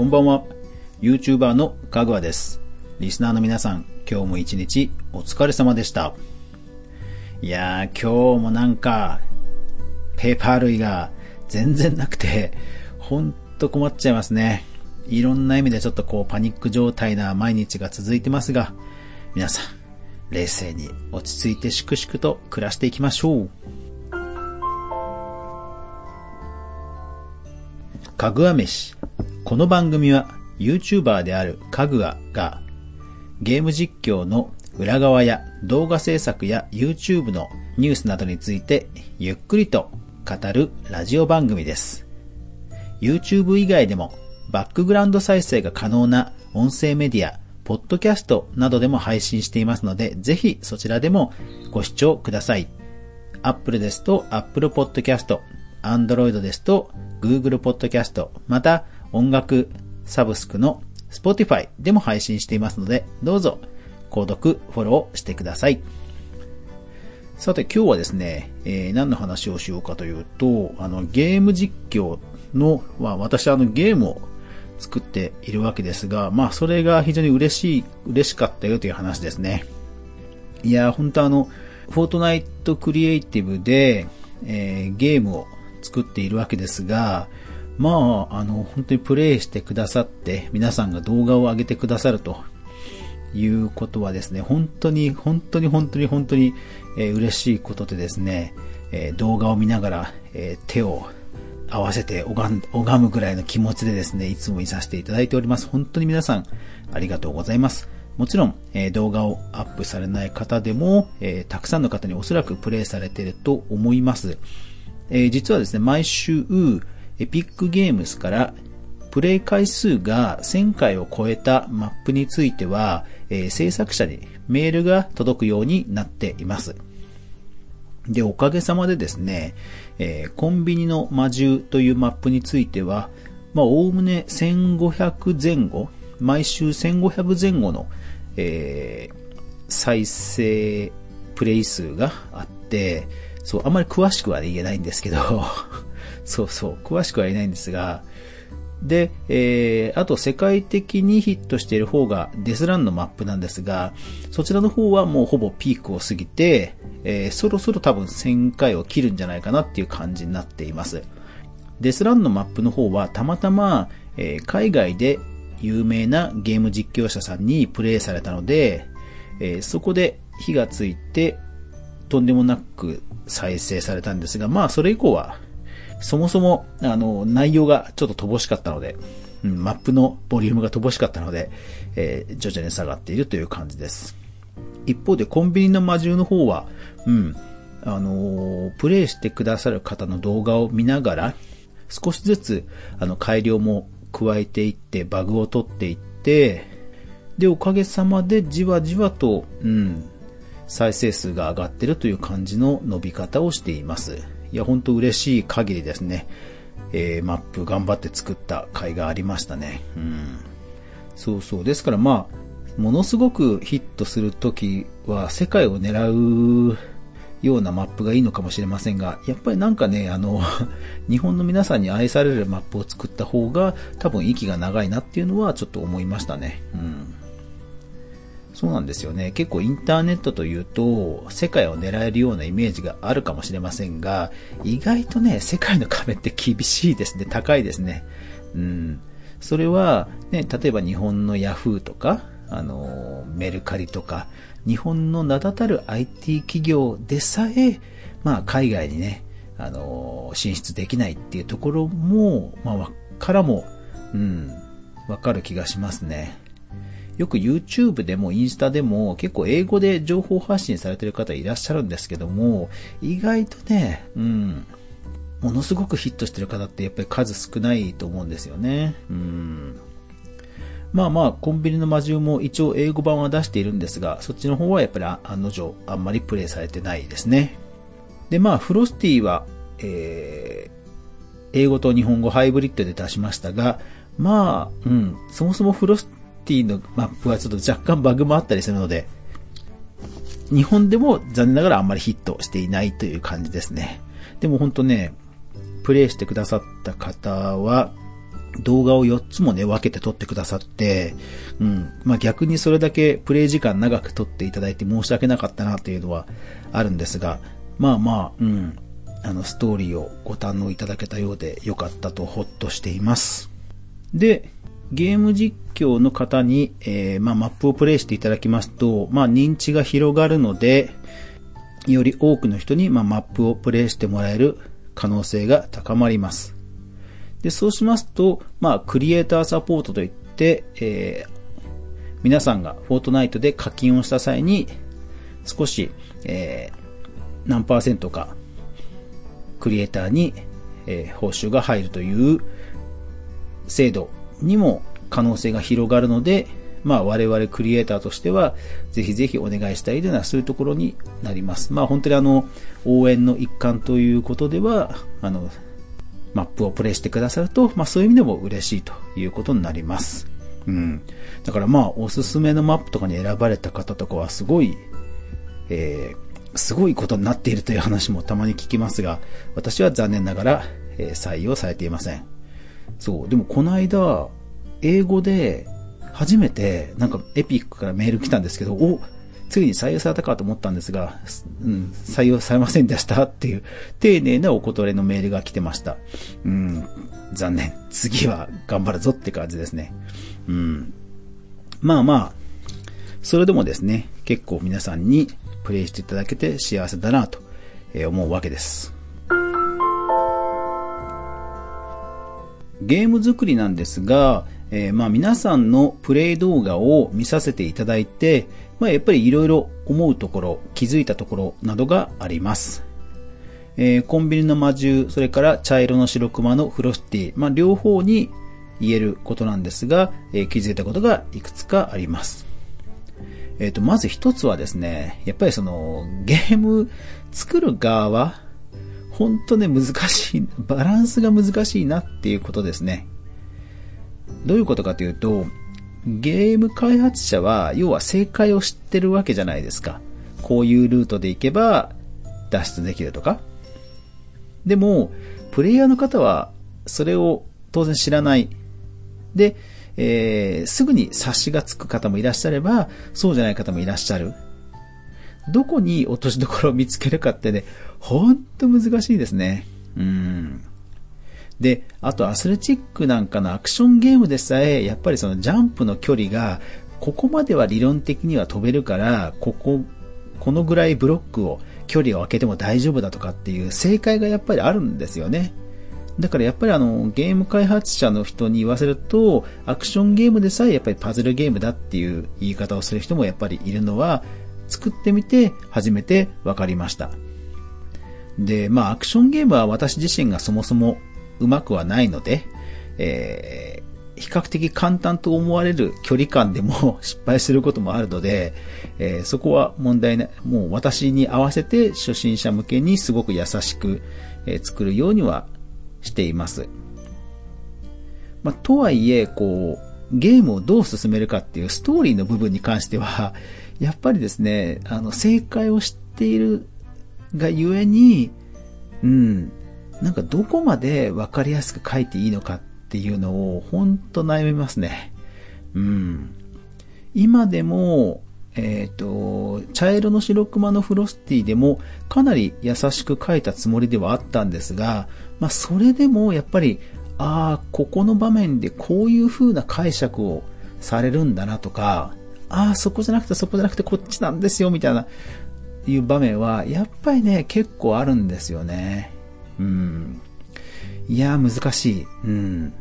こんばんは。YouTuber のかぐわです。リスナーの皆さん、今日も一日お疲れ様でした。いやー、今日もなんか、ペーパー類が全然なくて、ほんと困っちゃいますね。いろんな意味でちょっとこうパニック状態な毎日が続いてますが、皆さん、冷静に落ち着いて粛々と暮らしていきましょう。かぐわ飯。この番組は YouTuber であるかぐわがゲーム実況の裏側や動画制作や YouTube のニュースなどについてゆっくりと語るラジオ番組です。YouTube 以外でもバックグラウンド再生が可能な音声メディア、ポッドキャストなどでも配信していますので、ぜひそちらでもご視聴ください。Apple ですと Apple Podcast、Android ですと Google Podcast、また音楽サブスクの Spotify でも配信していますので、どうぞ購読、フォローしてください。さて今日はですね、えー、何の話をしようかというと、あのゲーム実況の、まあ私はあのゲームを作っているわけですが、まあそれが非常に嬉しい、嬉しかったよという話ですね。いや、本当あの、フォートナイトクリエイティブで、えー、ゲームを作っているわけですが、まあ、あの、本当にプレイしてくださって、皆さんが動画を上げてくださるということはですね、本当に、本当に本当に本当に、えー、嬉しいことでですね、えー、動画を見ながら、えー、手を合わせて拝むぐらいの気持ちでですね、いつもいさせていただいております。本当に皆さん、ありがとうございます。もちろん、えー、動画をアップされない方でも、えー、たくさんの方におそらくプレイされていると思います。えー、実はですね、毎週、エピックゲームスからプレイ回数が1000回を超えたマップについては、えー、制作者にメールが届くようになっています。で、おかげさまでですね、えー、コンビニの魔獣というマップについては、まあ、おおむね1500前後、毎週1500前後の、えー、再生プレイ数があって、そう、あんまり詳しくは言えないんですけど そうそう、詳しくは言えないんですが、で、えー、あと世界的にヒットしている方がデスランのマップなんですが、そちらの方はもうほぼピークを過ぎて、えー、そろそろ多分1000回を切るんじゃないかなっていう感じになっています。デスランのマップの方はたまたま、えー、海外で有名なゲーム実況者さんにプレイされたので、えー、そこで火がついてとんでもなく再生されたんですが、まあそれ以降はそもそも、あの、内容がちょっと乏しかったので、うん、マップのボリュームが乏しかったので、えー、徐々に下がっているという感じです。一方でコンビニの魔獣の方は、うん、あのー、プレイしてくださる方の動画を見ながら、少しずつ、あの、改良も加えていって、バグを取っていって、で、おかげさまでじわじわと、うん、再生数が上がってるという感じの伸び方をしています。いや、ほんと嬉しい限りですね。えー、マップ頑張って作った甲斐がありましたね。うん。そうそう。ですからまあ、ものすごくヒットするときは世界を狙うようなマップがいいのかもしれませんが、やっぱりなんかね、あの、日本の皆さんに愛されるマップを作った方が多分息が長いなっていうのはちょっと思いましたね。うん。そうなんですよね。結構インターネットというと、世界を狙えるようなイメージがあるかもしれませんが、意外とね、世界の壁って厳しいですね。高いですね。うん。それは、ね、例えば日本のヤフーとか、あの、メルカリとか、日本の名だたる IT 企業でさえ、まあ、海外にね、あの、進出できないっていうところも、まあ、からも、うん、わかる気がしますね。よく YouTube でもインスタでも結構英語で情報発信されてる方いらっしゃるんですけども、意外とね、うん、ものすごくヒットしてる方ってやっぱり数少ないと思うんですよね。うん。まあまあ、コンビニの魔獣も一応英語版は出しているんですが、そっちの方はやっぱり案の定あんまりプレイされてないですね。で、まあ、フロスティは、えー、英語と日本語ハイブリッドで出しましたが、まあ、うん、そもそもフロスティのマップはちょっと若干バグもあったりするので、日本でも残念ながらあんまりヒットしていないという感じですね。でもほんとね、プレイしてくださった方は、動画を4つもね、分けて撮ってくださって、うん。まあ、逆にそれだけプレイ時間長く撮っていただいて申し訳なかったなというのはあるんですが、まあまあ、うん。あの、ストーリーをご堪能いただけたようでよかったとほっとしています。で、ゲーム実況の方に、えー、まあ、マップをプレイしていただきますと、まあ、認知が広がるので、より多くの人に、まあ、マップをプレイしてもらえる可能性が高まります。で、そうしますと、まあ、クリエイターサポートといって、えー、皆さんがフォートナイトで課金をした際に、少し、えー、何パーセントか、クリエイターに、えー、報酬が入るという制度にも可能性が広がるので、まあ我々クリエイターとしては、ぜひぜひお願いしたいというのはそういうところになります。まあ本当にあの、応援の一環ということでは、あの、マップをプレイしてくださると、まあそういう意味でも嬉しいということになります。うん。だからまあおすすめのマップとかに選ばれた方とかはすごい、えー、すごいことになっているという話もたまに聞きますが、私は残念ながら、えー、採用されていません。そう。でもこの間、英語で初めてなんかエピックからメール来たんですけど、おついに採用されたかと思ったんですが、うん、採用されませんでしたっていう丁寧なお断りのメールが来てました。うん、残念。次は頑張るぞって感じですね。うん。まあまあ、それでもですね、結構皆さんにプレイしていただけて幸せだなと思うわけです。ゲーム作りなんですが、えー、まあ皆さんのプレイ動画を見させていただいて、まあやっぱり色々思うところ、気づいたところなどがあります。えー、コンビニの魔獣、それから茶色の白熊のフロスティ、まあ両方に言えることなんですが、えー、気づいたことがいくつかあります。えっ、と、まず一つはですね、やっぱりその、ゲーム作る側、本当ね、難しい、バランスが難しいなっていうことですね。どういうことかというと、ゲーム開発者は、要は正解を知ってるわけじゃないですか。こういうルートで行けば脱出できるとか。でも、プレイヤーの方は、それを当然知らない。で、えー、すぐに察しがつく方もいらっしゃれば、そうじゃない方もいらっしゃる。どこに落としどころを見つけるかってね、ほんと難しいですね。うん。で、あとアスレチックなんかのアクションゲームでさえ、やっぱりそのジャンプの距離が、ここまでは理論的には飛べるから、ここ、このぐらいブロックを、距離を空けても大丈夫だとかっていう正解がやっぱりあるんですよね。だからやっぱりあの、ゲーム開発者の人に言わせると、アクションゲームでさえやっぱりパズルゲームだっていう言い方をする人もやっぱりいるのは、作ってみて初めて分かりました。で、まあアクションゲームは私自身がそもそもうまくはないので、えー、比較的簡単と思われる距離感でも 失敗することもあるので、えー、そこは問題ない。もう私に合わせて初心者向けにすごく優しく、えー、作るようにはしています。まあ、とはいえ、こう、ゲームをどう進めるかっていうストーリーの部分に関しては、やっぱりですね、あの、正解を知っているがゆえに、うん、なんかどこまでわかりやすく書いていいのかっていうのを、ほんと悩みますね。うん。今でも、えっ、ー、と、茶色の白熊のフロスティでもかなり優しく書いたつもりではあったんですが、まあそれでもやっぱり、ああ、ここの場面でこういう風な解釈をされるんだなとか、ああ、そこじゃなくてそこじゃなくてこっちなんですよ、みたいな、いう場面は、やっぱりね、結構あるんですよね。うん。いや、難しい。うん。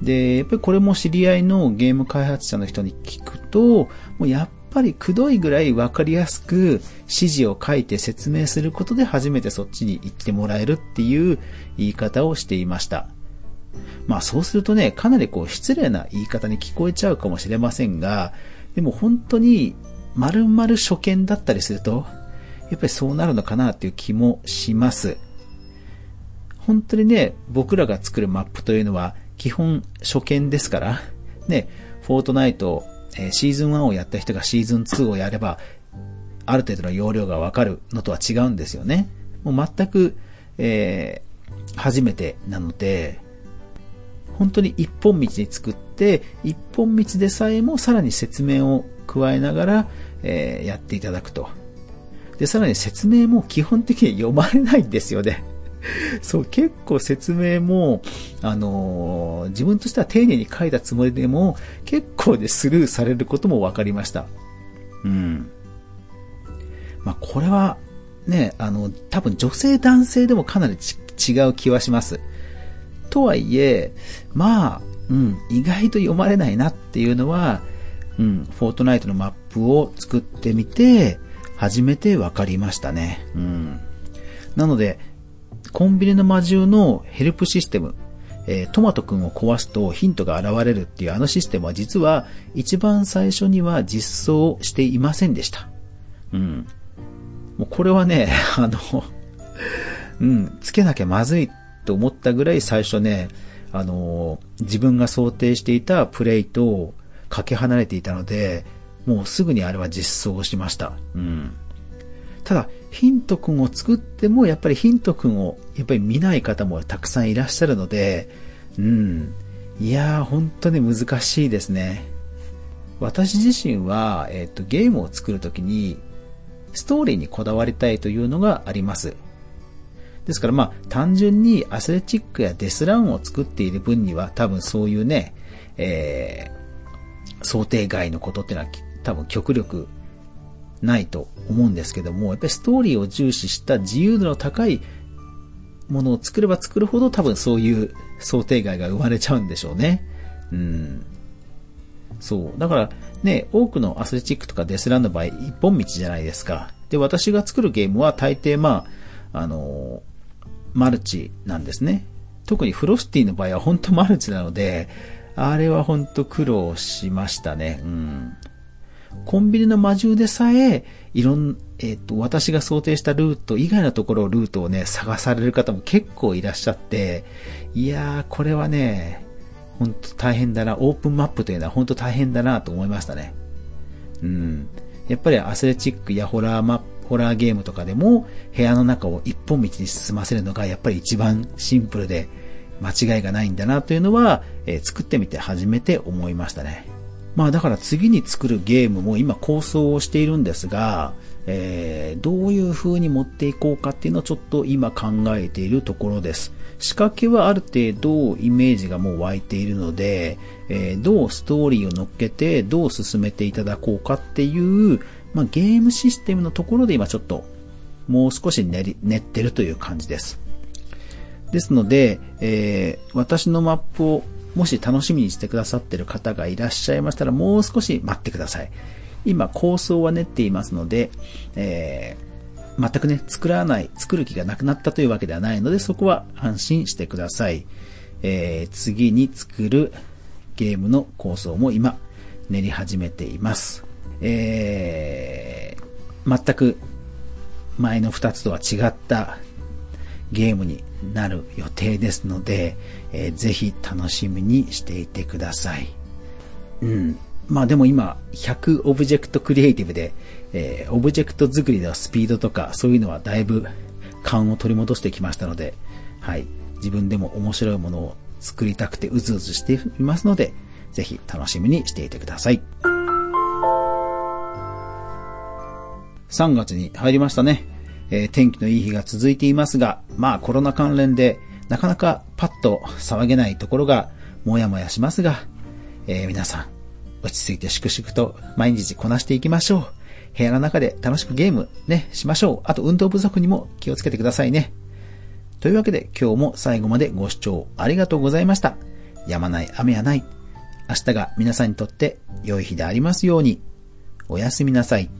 で、やっぱりこれも知り合いのゲーム開発者の人に聞くと、もうやっぱりくどいぐらいわかりやすく指示を書いて説明することで初めてそっちに行ってもらえるっていう言い方をしていました。まあそうするとね、かなりこう失礼な言い方に聞こえちゃうかもしれませんが、でも本当に丸々初見だったりすると、やっぱりそうなるのかなっていう気もします。本当にね、僕らが作るマップというのは基本初見ですから、ね、フォートナイト、えー、シーズン1をやった人がシーズン2をやれば、ある程度の容量がわかるのとは違うんですよね。もう全く、えー、初めてなので、本当に一本道に作って、一本道でさえもさらに説明を加えながら、えー、やっていただくと。で、さらに説明も基本的に読まれないんですよね。そう、結構説明も、あのー、自分としては丁寧に書いたつもりでも、結構でスルーされることも分かりました。うん。まあ、これは、ね、あの、多分女性男性でもかなり違う気はします。とはいえ、まあ、うん、意外と読まれないなっていうのは、うん、フォートナイトのマップを作ってみて、初めて分かりましたね。うん。なので、コンビニの魔獣のヘルプシステム、えー、トマトくんを壊すとヒントが現れるっていうあのシステムは実は一番最初には実装していませんでした。うん。もうこれはね、あのうん、つけなきゃまずいと思ったぐらい最初ね、あの自分が想定していたプレイとかけ離れていたので、もうすぐにあれは実装しました。うん。ただ、ヒントくんを作っても、やっぱりヒントくんを、やっぱり見ない方もたくさんいらっしゃるので、うん。いやー、本当に難しいですね。私自身は、えっ、と、ゲームを作るときに、ストーリーにこだわりたいというのがあります。ですからまあ、単純にアスレチックやデスランを作っている分には、多分そういうね、えー、想定外のことってのは多分極力ないと思うんですけども、やっぱりストーリーを重視した自由度の高いものを作れば作るほど多分そういう想定外が生まれちゃうんでしょうね。うん。そう。だからね、多くのアスレチックとかデスランの場合、一本道じゃないですか。で、私が作るゲームは大抵まあ、あのマルチなんですね。特にフロスティの場合は本当マルチなので、あれは本当苦労しましたね。うん。コンビニの魔獣でさえ、いろん、えっ、ー、と、私が想定したルート以外のところルートをね、探される方も結構いらっしゃって、いやー、これはね、ほんと大変だな、オープンマップというのは本当大変だなと思いましたね。うん。やっぱりアスレチックやホラーマップ、ホラーゲームとかでも部屋の中を一本道に進ませるのがやっぱり一番シンプルで間違いがないんだなというのは、えー、作ってみて初めて思いましたね。まあだから次に作るゲームも今構想をしているんですが、えー、どういう風に持っていこうかっていうのをちょっと今考えているところです。仕掛けはある程度イメージがもう湧いているので、えー、どうストーリーを乗っけてどう進めていただこうかっていう、まあ、ゲームシステムのところで今ちょっともう少し練り練ってるという感じです。ですので、えー、私のマップをもし楽しみにしてくださってる方がいらっしゃいましたら、もう少し待ってください。今、構想は練っていますので、えー、全くね、作らない、作る気がなくなったというわけではないので、そこは安心してください。えー、次に作るゲームの構想も今、練り始めています。えー、全く前の2つとは違ったゲームになる予定ですので、えー、ぜひ楽しみにしていてください。うん。まあでも今、100オブジェクトクリエイティブで、えー、オブジェクト作りのスピードとか、そういうのはだいぶ勘を取り戻してきましたので、はい。自分でも面白いものを作りたくてうずうずしていますので、ぜひ楽しみにしていてください。3月に入りましたね。えー、天気のいい日が続いていますが、まあコロナ関連でなかなかパッと騒げないところがもやもやしますが、えー、皆さん落ち着いて粛々と毎日こなしていきましょう。部屋の中で楽しくゲームね、しましょう。あと運動不足にも気をつけてくださいね。というわけで今日も最後までご視聴ありがとうございました。やまない雨はない。明日が皆さんにとって良い日でありますように。おやすみなさい。